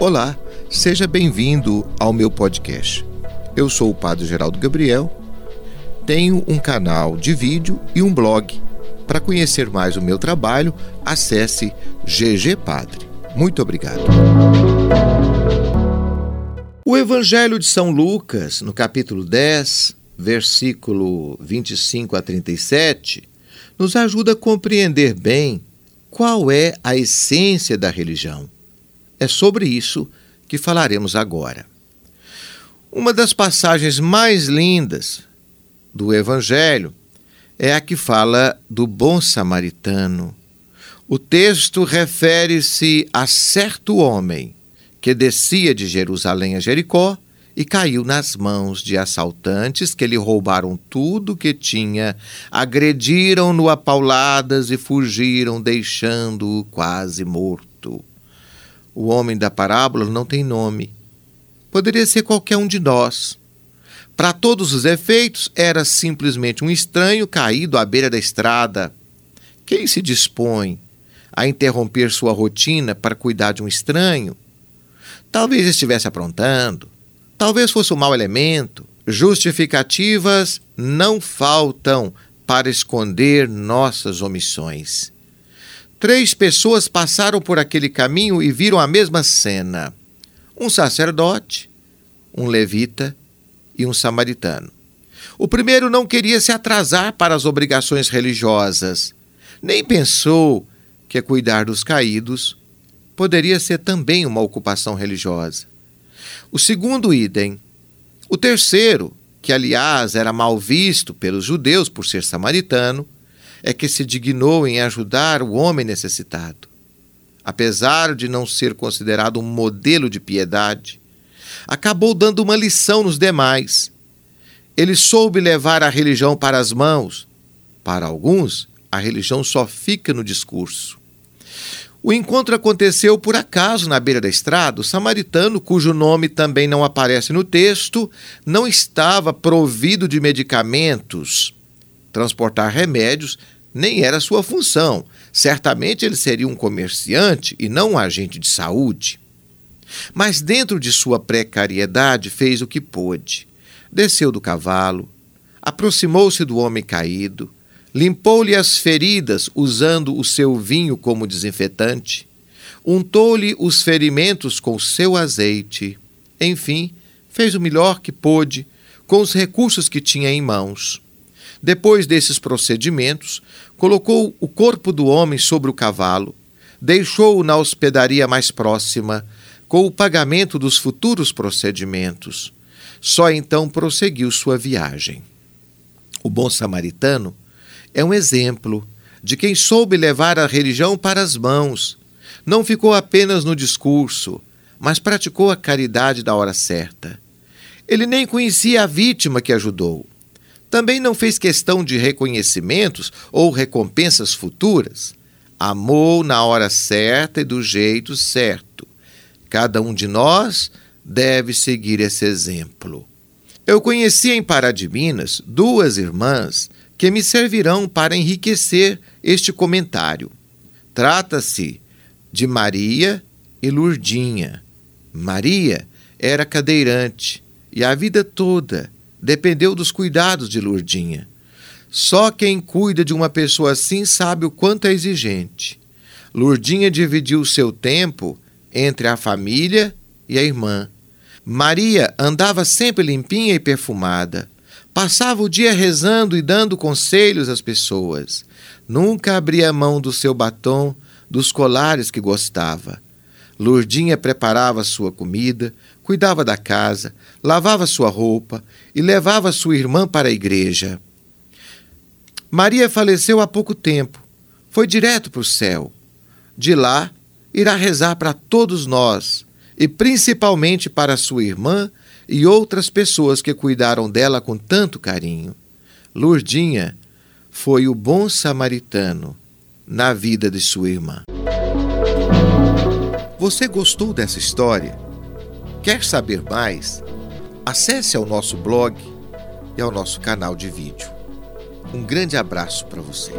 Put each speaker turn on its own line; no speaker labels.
Olá, seja bem-vindo ao meu podcast. Eu sou o Padre Geraldo Gabriel, tenho um canal de vídeo e um blog. Para conhecer mais o meu trabalho, acesse GG Padre. Muito obrigado. O Evangelho de São Lucas, no capítulo 10, versículo 25 a 37, nos ajuda a compreender bem qual é a essência da religião. É sobre isso que falaremos agora. Uma das passagens mais lindas do Evangelho é a que fala do bom samaritano. O texto refere-se a certo homem que descia de Jerusalém a Jericó e caiu nas mãos de assaltantes que lhe roubaram tudo que tinha, agrediram-no a pauladas e fugiram, deixando-o quase morto. O homem da parábola não tem nome. Poderia ser qualquer um de nós. Para todos os efeitos, era simplesmente um estranho caído à beira da estrada. Quem se dispõe a interromper sua rotina para cuidar de um estranho? Talvez estivesse aprontando, Talvez fosse um mau elemento. Justificativas não faltam para esconder nossas omissões. Três pessoas passaram por aquele caminho e viram a mesma cena: um sacerdote, um levita e um samaritano. O primeiro não queria se atrasar para as obrigações religiosas, nem pensou que cuidar dos caídos poderia ser também uma ocupação religiosa. O segundo idem. O terceiro, que aliás era mal visto pelos judeus por ser samaritano, é que se dignou em ajudar o homem necessitado. Apesar de não ser considerado um modelo de piedade, acabou dando uma lição nos demais. Ele soube levar a religião para as mãos. Para alguns, a religião só fica no discurso. O encontro aconteceu por acaso na beira da estrada. O samaritano, cujo nome também não aparece no texto, não estava provido de medicamentos. Transportar remédios nem era sua função. Certamente ele seria um comerciante e não um agente de saúde. Mas, dentro de sua precariedade, fez o que pôde. Desceu do cavalo, aproximou-se do homem caído, Limpou-lhe as feridas usando o seu vinho como desinfetante. Untou-lhe os ferimentos com seu azeite. Enfim, fez o melhor que pôde com os recursos que tinha em mãos. Depois desses procedimentos, colocou o corpo do homem sobre o cavalo, deixou-o na hospedaria mais próxima, com o pagamento dos futuros procedimentos. Só então prosseguiu sua viagem. O bom samaritano é um exemplo de quem soube levar a religião para as mãos. Não ficou apenas no discurso, mas praticou a caridade da hora certa. Ele nem conhecia a vítima que ajudou. Também não fez questão de reconhecimentos ou recompensas futuras. Amou na hora certa e do jeito certo. Cada um de nós deve seguir esse exemplo. Eu conheci em Pará de Minas duas irmãs que me servirão para enriquecer este comentário. Trata-se de Maria e Lurdinha. Maria era cadeirante e a vida toda dependeu dos cuidados de Lurdinha. Só quem cuida de uma pessoa assim sabe o quanto é exigente. Lurdinha dividiu seu tempo entre a família e a irmã. Maria andava sempre limpinha e perfumada. Passava o dia rezando e dando conselhos às pessoas. Nunca abria mão do seu batom, dos colares que gostava. Lourdinha preparava sua comida, cuidava da casa, lavava sua roupa e levava sua irmã para a igreja. Maria faleceu há pouco tempo. Foi direto para o céu. De lá, irá rezar para todos nós e principalmente para sua irmã e outras pessoas que cuidaram dela com tanto carinho. Lurdinha foi o bom samaritano na vida de sua irmã. Você gostou dessa história? Quer saber mais? Acesse ao nosso blog e ao nosso canal de vídeo. Um grande abraço para você.